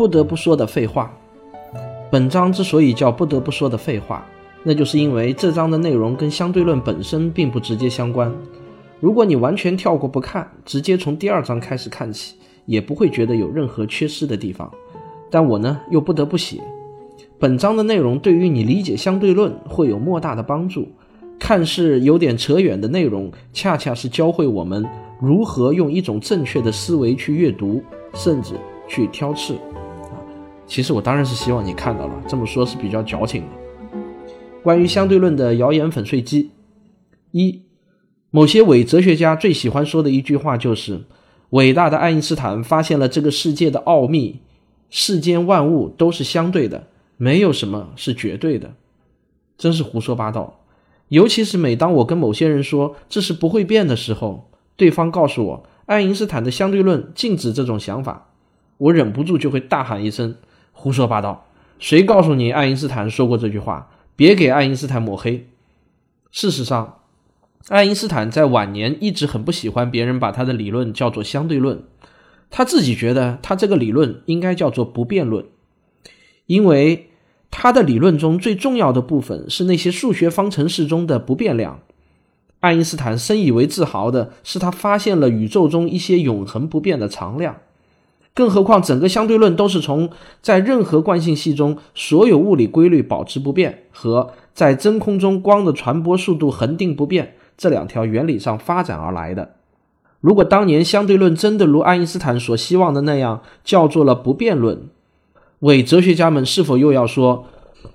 不得不说的废话。本章之所以叫不得不说的废话，那就是因为这章的内容跟相对论本身并不直接相关。如果你完全跳过不看，直接从第二章开始看起，也不会觉得有任何缺失的地方。但我呢，又不得不写。本章的内容对于你理解相对论会有莫大的帮助。看似有点扯远的内容，恰恰是教会我们如何用一种正确的思维去阅读，甚至。去挑刺！其实我当然是希望你看到了，这么说是比较矫情的。关于相对论的谣言粉碎机，一，某些伪哲学家最喜欢说的一句话就是：“伟大的爱因斯坦发现了这个世界的奥秘，世间万物都是相对的，没有什么是绝对的。”真是胡说八道。尤其是每当我跟某些人说这是不会变的时候，对方告诉我爱因斯坦的相对论禁止这种想法。我忍不住就会大喊一声：“胡说八道！谁告诉你爱因斯坦说过这句话？别给爱因斯坦抹黑。”事实上，爱因斯坦在晚年一直很不喜欢别人把他的理论叫做相对论，他自己觉得他这个理论应该叫做不变论，因为他的理论中最重要的部分是那些数学方程式中的不变量。爱因斯坦深以为自豪的是，他发现了宇宙中一些永恒不变的常量。更何况，整个相对论都是从在任何惯性系中所有物理规律保持不变和在真空中光的传播速度恒定不变这两条原理上发展而来的。如果当年相对论真的如爱因斯坦所希望的那样叫做了不变论，伪哲学家们是否又要说，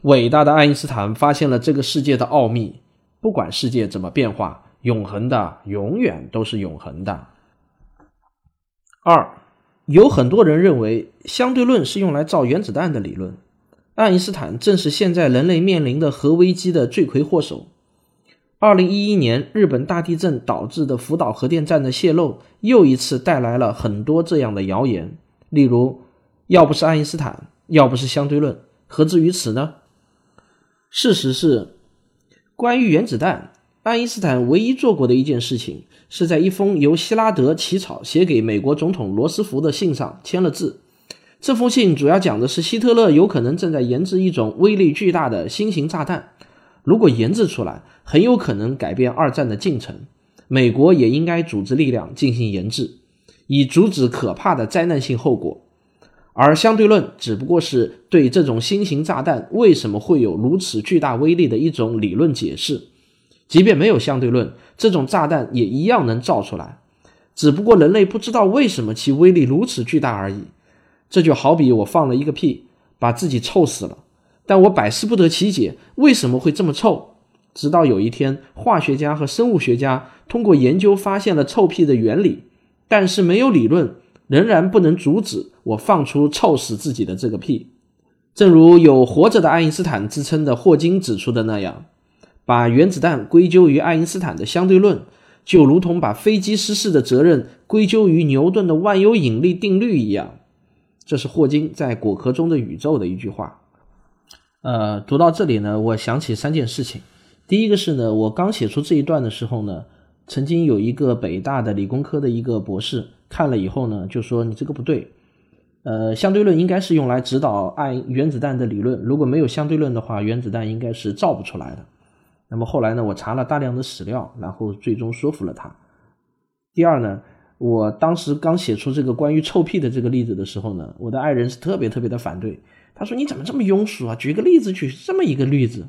伟大的爱因斯坦发现了这个世界的奥秘？不管世界怎么变化，永恒的永远都是永恒的。二。有很多人认为相对论是用来造原子弹的理论，爱因斯坦正是现在人类面临的核危机的罪魁祸首。二零一一年日本大地震导致的福岛核电站的泄漏，又一次带来了很多这样的谣言，例如要不是爱因斯坦，要不是相对论，何至于此呢？事实是，关于原子弹。爱因斯坦唯一做过的一件事情，是在一封由希拉德起草写给美国总统罗斯福的信上签了字。这封信主要讲的是希特勒有可能正在研制一种威力巨大的新型炸弹，如果研制出来，很有可能改变二战的进程。美国也应该组织力量进行研制，以阻止可怕的灾难性后果。而相对论只不过是对这种新型炸弹为什么会有如此巨大威力的一种理论解释。即便没有相对论，这种炸弹也一样能造出来，只不过人类不知道为什么其威力如此巨大而已。这就好比我放了一个屁，把自己臭死了，但我百思不得其解为什么会这么臭。直到有一天，化学家和生物学家通过研究发现了臭屁的原理，但是没有理论，仍然不能阻止我放出臭死自己的这个屁。正如有活着的爱因斯坦之称的霍金指出的那样。把原子弹归咎于爱因斯坦的相对论，就如同把飞机失事的责任归咎于牛顿的万有引力定律一样。这是霍金在《果壳中的宇宙》的一句话。呃，读到这里呢，我想起三件事情。第一个是呢，我刚写出这一段的时候呢，曾经有一个北大的理工科的一个博士看了以后呢，就说你这个不对。呃，相对论应该是用来指导爱原子弹的理论，如果没有相对论的话，原子弹应该是造不出来的。那么后来呢？我查了大量的史料，然后最终说服了他。第二呢，我当时刚写出这个关于臭屁的这个例子的时候呢，我的爱人是特别特别的反对。他说：“你怎么这么庸俗啊？举个例子，举这么一个例子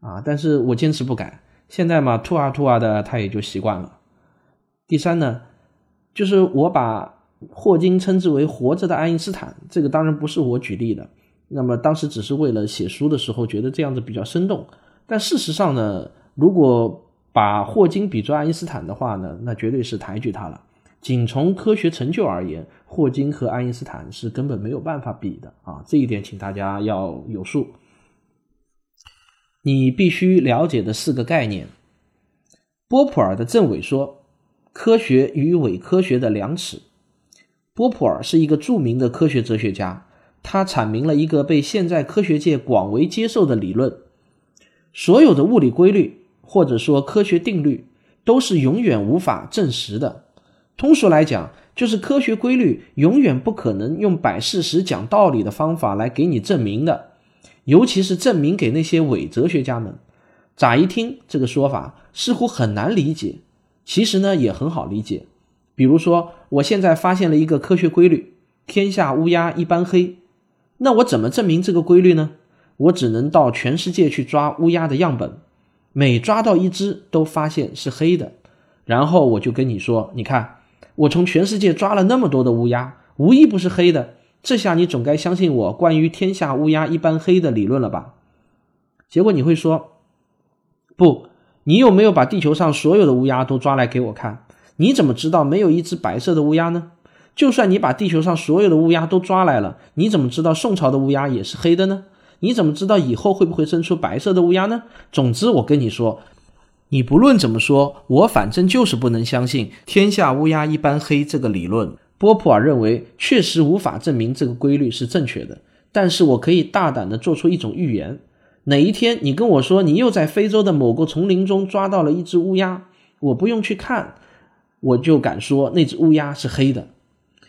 啊！”但是我坚持不改。现在嘛，吐啊吐啊的，他也就习惯了。第三呢，就是我把霍金称之为活着的爱因斯坦，这个当然不是我举例的。那么当时只是为了写书的时候觉得这样子比较生动。但事实上呢，如果把霍金比作爱因斯坦的话呢，那绝对是抬举他了。仅从科学成就而言，霍金和爱因斯坦是根本没有办法比的啊！这一点请大家要有数。你必须了解的四个概念：波普尔的正伪说，科学与伪科学的量尺。波普尔是一个著名的科学哲学家，他阐明了一个被现在科学界广为接受的理论：所有的物理规律或者说科学定律都是永远无法证实的。通俗来讲，就是科学规律永远不可能用摆事实、讲道理的方法来给你证明的。尤其是证明给那些伪哲学家们，乍一听这个说法似乎很难理解，其实呢也很好理解。比如说，我现在发现了一个科学规律：天下乌鸦一般黑。那我怎么证明这个规律呢？我只能到全世界去抓乌鸦的样本，每抓到一只都发现是黑的，然后我就跟你说：你看，我从全世界抓了那么多的乌鸦，无一不是黑的。这下你总该相信我关于天下乌鸦一般黑的理论了吧？结果你会说，不，你有没有把地球上所有的乌鸦都抓来给我看？你怎么知道没有一只白色的乌鸦呢？就算你把地球上所有的乌鸦都抓来了，你怎么知道宋朝的乌鸦也是黑的呢？你怎么知道以后会不会生出白色的乌鸦呢？总之，我跟你说，你不论怎么说，我反正就是不能相信天下乌鸦一般黑这个理论。波普尔认为，确实无法证明这个规律是正确的，但是我可以大胆地做出一种预言：哪一天你跟我说你又在非洲的某个丛林中抓到了一只乌鸦，我不用去看，我就敢说那只乌鸦是黑的。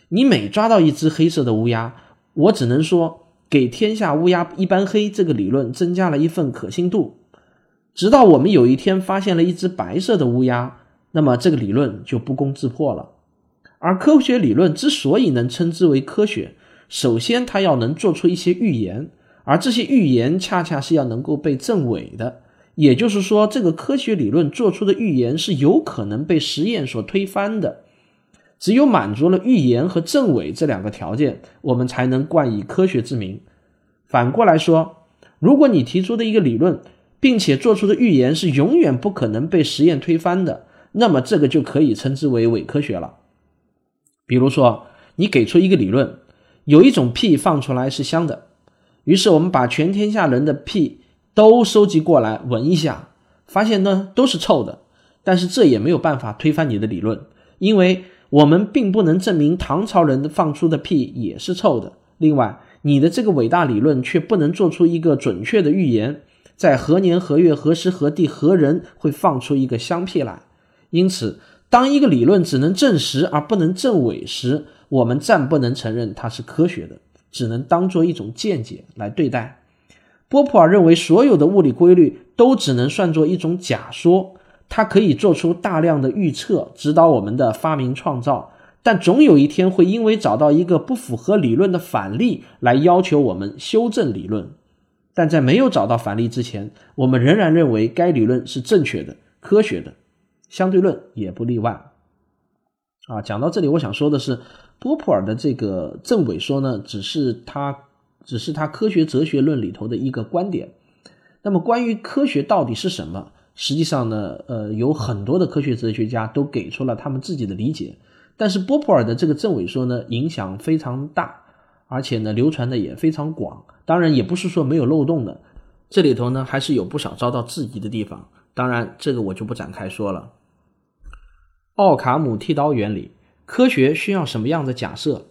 你每抓到一只黑色的乌鸦，我只能说给天下乌鸦一般黑这个理论增加了一份可信度。直到我们有一天发现了一只白色的乌鸦，那么这个理论就不攻自破了。而科学理论之所以能称之为科学，首先它要能做出一些预言，而这些预言恰恰是要能够被证伪的。也就是说，这个科学理论做出的预言是有可能被实验所推翻的。只有满足了预言和证伪这两个条件，我们才能冠以科学之名。反过来说，如果你提出的一个理论，并且做出的预言是永远不可能被实验推翻的，那么这个就可以称之为伪科学了。比如说，你给出一个理论，有一种屁放出来是香的，于是我们把全天下人的屁都收集过来闻一下，发现呢都是臭的。但是这也没有办法推翻你的理论，因为我们并不能证明唐朝人放出的屁也是臭的。另外，你的这个伟大理论却不能做出一个准确的预言，在何年何月何时何地何人会放出一个香屁来，因此。当一个理论只能证实而不能证伪时，我们暂不能承认它是科学的，只能当做一种见解来对待。波普尔认为，所有的物理规律都只能算作一种假说，它可以做出大量的预测，指导我们的发明创造，但总有一天会因为找到一个不符合理论的反例来要求我们修正理论。但在没有找到反例之前，我们仍然认为该理论是正确的、科学的。相对论也不例外，啊，讲到这里，我想说的是，波普尔的这个正伪说呢，只是他只是他科学哲学论里头的一个观点。那么，关于科学到底是什么，实际上呢，呃，有很多的科学哲学家都给出了他们自己的理解。但是，波普尔的这个正伪说呢，影响非常大，而且呢，流传的也非常广。当然，也不是说没有漏洞的，这里头呢，还是有不少遭到质疑的地方。当然，这个我就不展开说了。奥卡姆剃刀原理，科学需要什么样的假设？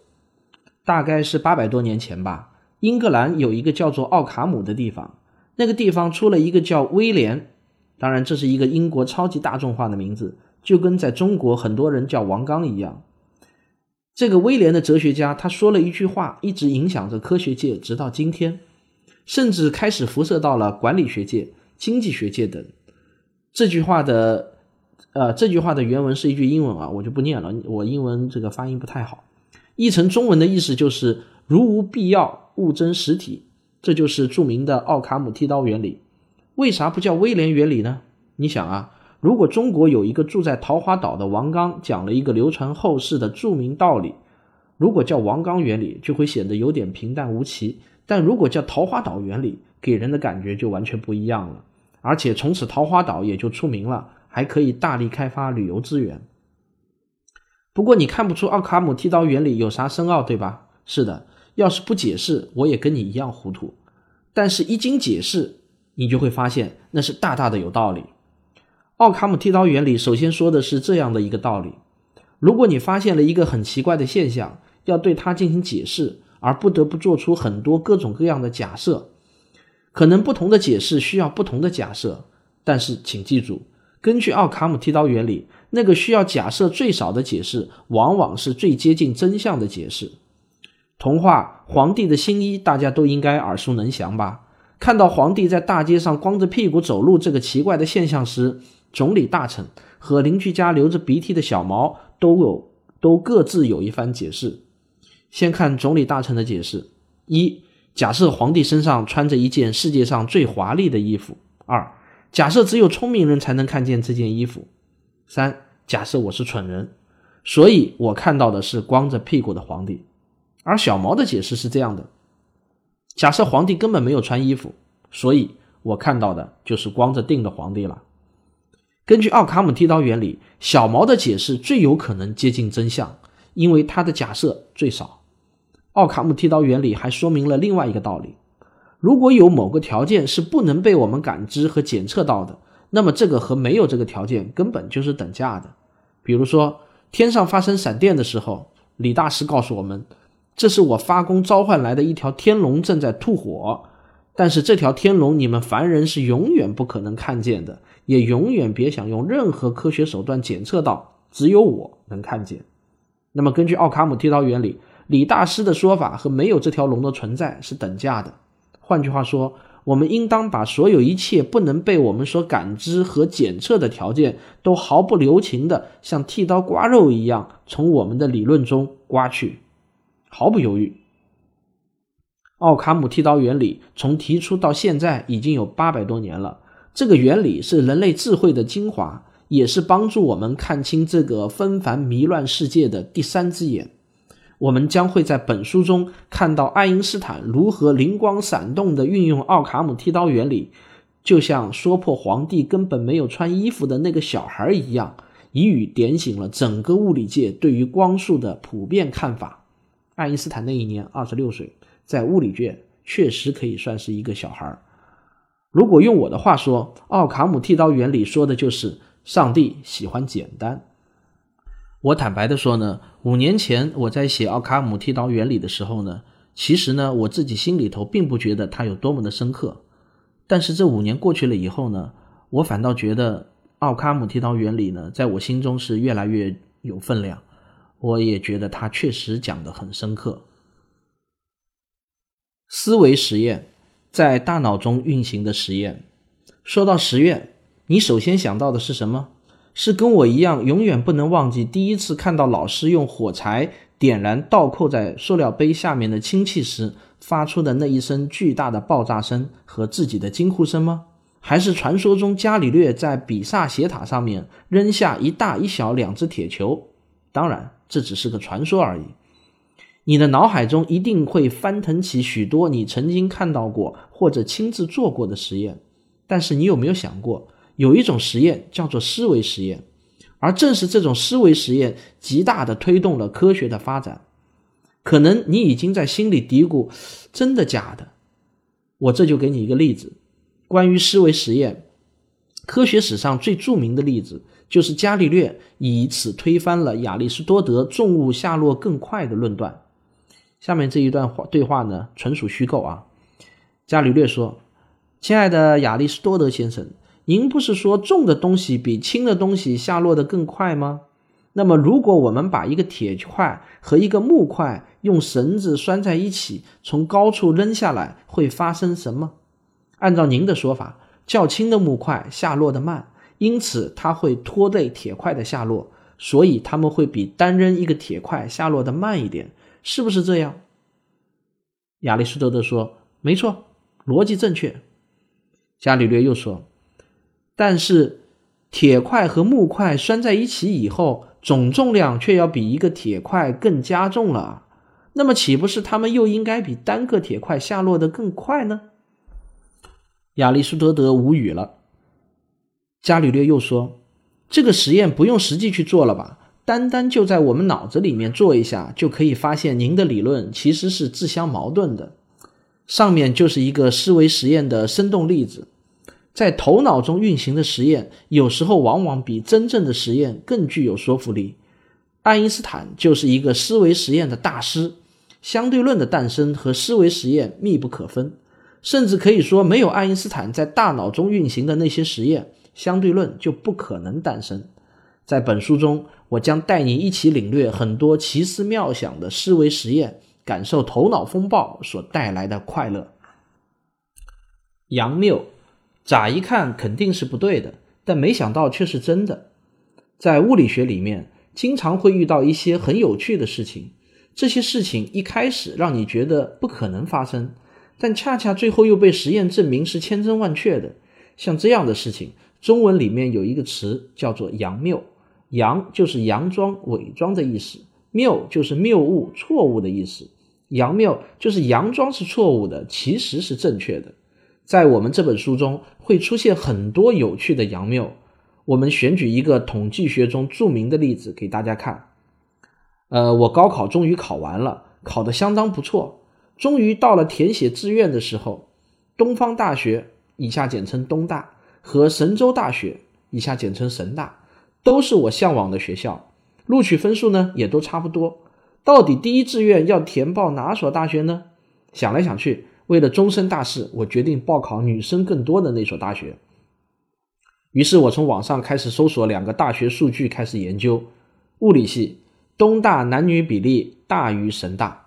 大概是八百多年前吧。英格兰有一个叫做奥卡姆的地方，那个地方出了一个叫威廉，当然这是一个英国超级大众化的名字，就跟在中国很多人叫王刚一样。这个威廉的哲学家，他说了一句话，一直影响着科学界，直到今天，甚至开始辐射到了管理学界、经济学界等。这句话的。呃，这句话的原文是一句英文啊，我就不念了，我英文这个发音不太好。译成中文的意思就是“如无必要，勿增实体”，这就是著名的奥卡姆剃刀原理。为啥不叫威廉原理呢？你想啊，如果中国有一个住在桃花岛的王刚讲了一个流传后世的著名道理，如果叫王刚原理，就会显得有点平淡无奇；但如果叫桃花岛原理，给人的感觉就完全不一样了，而且从此桃花岛也就出名了。还可以大力开发旅游资源。不过你看不出奥卡姆剃刀原理有啥深奥，对吧？是的，要是不解释，我也跟你一样糊涂。但是，一经解释，你就会发现那是大大的有道理。奥卡姆剃刀原理首先说的是这样的一个道理：如果你发现了一个很奇怪的现象，要对它进行解释，而不得不做出很多各种各样的假设，可能不同的解释需要不同的假设。但是，请记住，根据奥卡姆剃刀原理。那个需要假设最少的解释，往往是最接近真相的解释。童话《皇帝的新衣》大家都应该耳熟能详吧？看到皇帝在大街上光着屁股走路这个奇怪的现象时，总理大臣和邻居家流着鼻涕的小毛都有都各自有一番解释。先看总理大臣的解释：一、假设皇帝身上穿着一件世界上最华丽的衣服；二、假设只有聪明人才能看见这件衣服。三，假设我是蠢人，所以我看到的是光着屁股的皇帝。而小毛的解释是这样的：假设皇帝根本没有穿衣服，所以我看到的就是光着腚的皇帝了。根据奥卡姆剃刀原理，小毛的解释最有可能接近真相，因为他的假设最少。奥卡姆剃刀原理还说明了另外一个道理：如果有某个条件是不能被我们感知和检测到的。那么这个和没有这个条件根本就是等价的。比如说，天上发生闪电的时候，李大师告诉我们，这是我发功召唤来的一条天龙正在吐火。但是这条天龙你们凡人是永远不可能看见的，也永远别想用任何科学手段检测到，只有我能看见。那么根据奥卡姆剃刀原理，李大师的说法和没有这条龙的存在是等价的。换句话说。我们应当把所有一切不能被我们所感知和检测的条件，都毫不留情的像剃刀刮肉一样从我们的理论中刮去，毫不犹豫。奥卡姆剃刀原理从提出到现在已经有八百多年了，这个原理是人类智慧的精华，也是帮助我们看清这个纷繁迷乱世界的第三只眼。我们将会在本书中看到爱因斯坦如何灵光闪动地运用奥卡姆剃刀原理，就像说破皇帝根本没有穿衣服的那个小孩一样，一语点醒了整个物理界对于光速的普遍看法。爱因斯坦那一年二十六岁，在物理界确实可以算是一个小孩儿。如果用我的话说，奥卡姆剃刀原理说的就是上帝喜欢简单。我坦白的说呢，五年前我在写奥卡姆剃刀原理的时候呢，其实呢我自己心里头并不觉得它有多么的深刻。但是这五年过去了以后呢，我反倒觉得奥卡姆剃刀原理呢，在我心中是越来越有分量。我也觉得他确实讲得很深刻。思维实验，在大脑中运行的实验。说到实验，你首先想到的是什么？是跟我一样，永远不能忘记第一次看到老师用火柴点燃倒扣在塑料杯下面的氢气时发出的那一声巨大的爆炸声和自己的惊呼声吗？还是传说中伽利略在比萨斜塔上面扔下一大一小两只铁球？当然，这只是个传说而已。你的脑海中一定会翻腾起许多你曾经看到过或者亲自做过的实验，但是你有没有想过？有一种实验叫做思维实验，而正是这种思维实验极大的推动了科学的发展。可能你已经在心里嘀咕：“真的假的？”我这就给你一个例子，关于思维实验，科学史上最著名的例子就是伽利略以此推翻了亚里士多德重物下落更快的论断。下面这一段话对话呢，纯属虚构啊。伽利略说：“亲爱的亚里士多德先生。”您不是说重的东西比轻的东西下落的更快吗？那么，如果我们把一个铁块和一个木块用绳子拴在一起，从高处扔下来，会发生什么？按照您的说法，较轻的木块下落的慢，因此它会拖累铁块的下落，所以它们会比单扔一个铁块下落的慢一点，是不是这样？亚里士多德说：“没错，逻辑正确。”伽利略又说。但是，铁块和木块拴在一起以后，总重量却要比一个铁块更加重了。那么，岂不是他们又应该比单个铁块下落的更快呢？亚里士多德无语了。伽利略又说：“这个实验不用实际去做了吧？单单就在我们脑子里面做一下，就可以发现您的理论其实是自相矛盾的。上面就是一个思维实验的生动例子，在头脑中运行的实验，有时候往往比真正的实验更具有说服力。爱因斯坦就是一个思维实验的大师，相对论的诞生和思维实验密不可分，甚至可以说，没有爱因斯坦在大脑中运行的那些实验，相对论就不可能诞生。在本书中，我将带你一起领略很多奇思妙想的思维实验。感受头脑风暴所带来的快乐。杨谬，乍一看肯定是不对的，但没想到却是真的。在物理学里面，经常会遇到一些很有趣的事情，这些事情一开始让你觉得不可能发生，但恰恰最后又被实验证明是千真万确的。像这样的事情，中文里面有一个词叫做“佯谬”，“佯”就是佯装、伪装的意思，“谬”就是谬误、错误的意思。佯谬就是佯装是错误的，其实是正确的。在我们这本书中会出现很多有趣的佯谬。我们选举一个统计学中著名的例子给大家看。呃，我高考终于考完了，考得相当不错。终于到了填写志愿的时候，东方大学（以下简称东大）和神州大学（以下简称神大）都是我向往的学校，录取分数呢也都差不多。到底第一志愿要填报哪所大学呢？想来想去，为了终身大事，我决定报考女生更多的那所大学。于是我从网上开始搜索两个大学数据，开始研究。物理系，东大男女比例大于神大，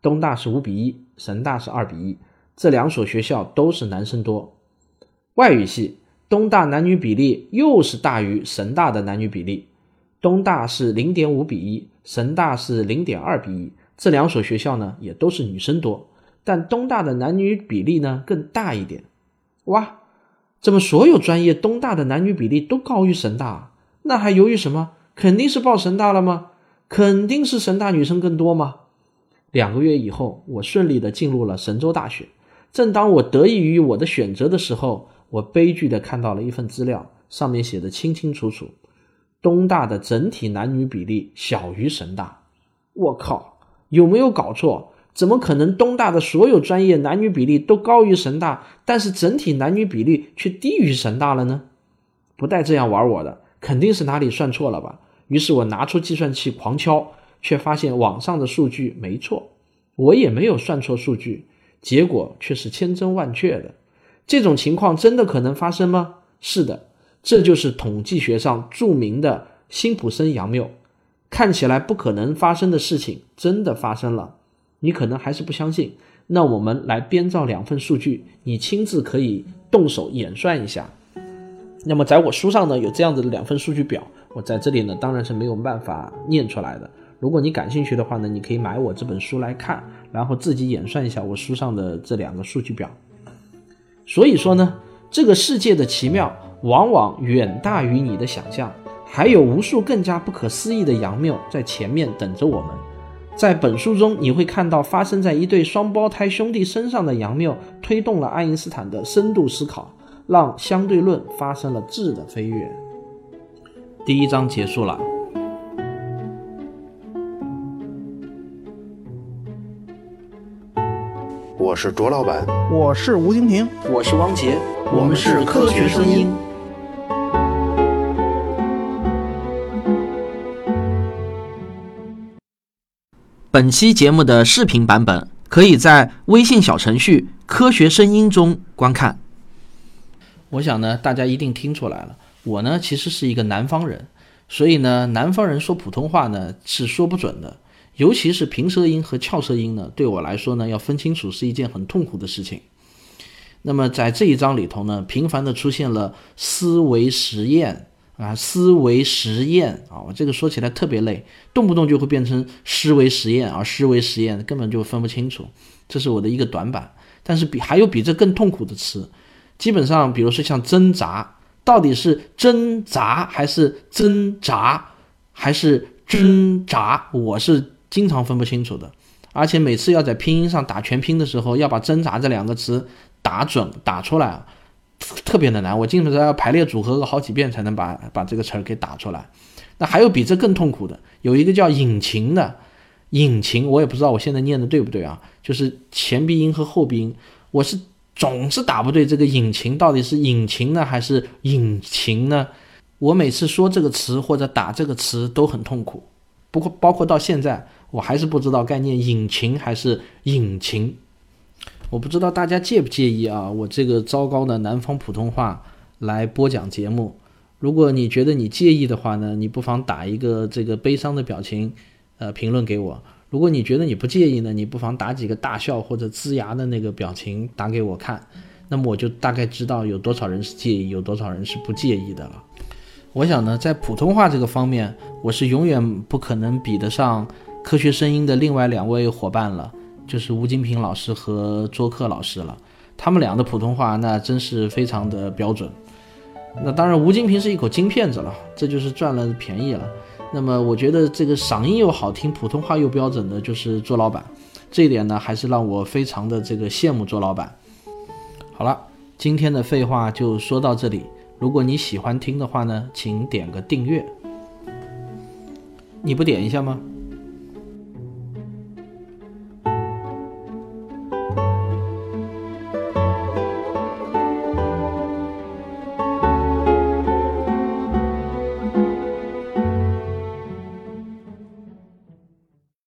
东大是五比一，神大是二比一，这两所学校都是男生多。外语系，东大男女比例又是大于神大的男女比例。东大是零点五比一，神大是零点二比一，这两所学校呢也都是女生多，但东大的男女比例呢更大一点。哇，怎么所有专业东大的男女比例都高于神大？那还犹豫什么？肯定是报神大了吗？肯定是神大女生更多吗？两个月以后，我顺利的进入了神州大学。正当我得益于我的选择的时候，我悲剧的看到了一份资料，上面写的清清楚楚。东大的整体男女比例小于神大，我靠，有没有搞错？怎么可能东大的所有专业男女比例都高于神大，但是整体男女比例却低于神大了呢？不带这样玩我的，肯定是哪里算错了吧？于是我拿出计算器狂敲，却发现网上的数据没错，我也没有算错数据，结果却是千真万确的。这种情况真的可能发生吗？是的。这就是统计学上著名的辛普森佯谬，看起来不可能发生的事情真的发生了。你可能还是不相信，那我们来编造两份数据，你亲自可以动手演算一下。那么在我书上呢有这样子的两份数据表，我在这里呢当然是没有办法念出来的。如果你感兴趣的话呢，你可以买我这本书来看，然后自己演算一下我书上的这两个数据表。所以说呢，这个世界的奇妙。往往远大于你的想象，还有无数更加不可思议的杨谬在前面等着我们。在本书中，你会看到发生在一对双胞胎兄弟身上的杨谬，推动了爱因斯坦的深度思考，让相对论发生了质的飞跃。第一章结束了。我是卓老板，我是吴婷婷，我是汪杰，我们是科学声音。本期节目的视频版本可以在微信小程序“科学声音”中观看。我想呢，大家一定听出来了，我呢其实是一个南方人，所以呢，南方人说普通话呢是说不准的，尤其是平舌音和翘舌音呢，对我来说呢要分清楚是一件很痛苦的事情。那么在这一章里头呢，频繁的出现了思维实验。啊，思维实验啊，我这个说起来特别累，动不动就会变成思维实验啊，思维实验根本就分不清楚，这是我的一个短板。但是比还有比这更痛苦的词，基本上，比如说像挣扎，到底是挣扎还是挣扎还是挣扎，我是经常分不清楚的。而且每次要在拼音上打全拼的时候，要把挣扎这两个词打准打出来。特别的难，我基本上要排列组合个好几遍才能把把这个词儿给打出来。那还有比这更痛苦的，有一个叫引擎的，引擎我也不知道我现在念的对不对啊，就是前鼻音和后鼻音，我是总是打不对这个引擎到底是引擎呢还是引擎呢？我每次说这个词或者打这个词都很痛苦，不过包括到现在我还是不知道概念引擎还是引擎。我不知道大家介不介意啊？我这个糟糕的南方普通话来播讲节目。如果你觉得你介意的话呢，你不妨打一个这个悲伤的表情，呃，评论给我。如果你觉得你不介意呢，你不妨打几个大笑或者呲牙的那个表情打给我看。那么我就大概知道有多少人是介意，有多少人是不介意的了。我想呢，在普通话这个方面，我是永远不可能比得上科学声音的另外两位伙伴了。就是吴金平老师和卓克老师了，他们俩的普通话那真是非常的标准。那当然，吴金平是一口金片子了，这就是赚了便宜了。那么，我觉得这个嗓音又好听，普通话又标准的，就是卓老板。这一点呢，还是让我非常的这个羡慕卓老板。好了，今天的废话就说到这里。如果你喜欢听的话呢，请点个订阅。你不点一下吗？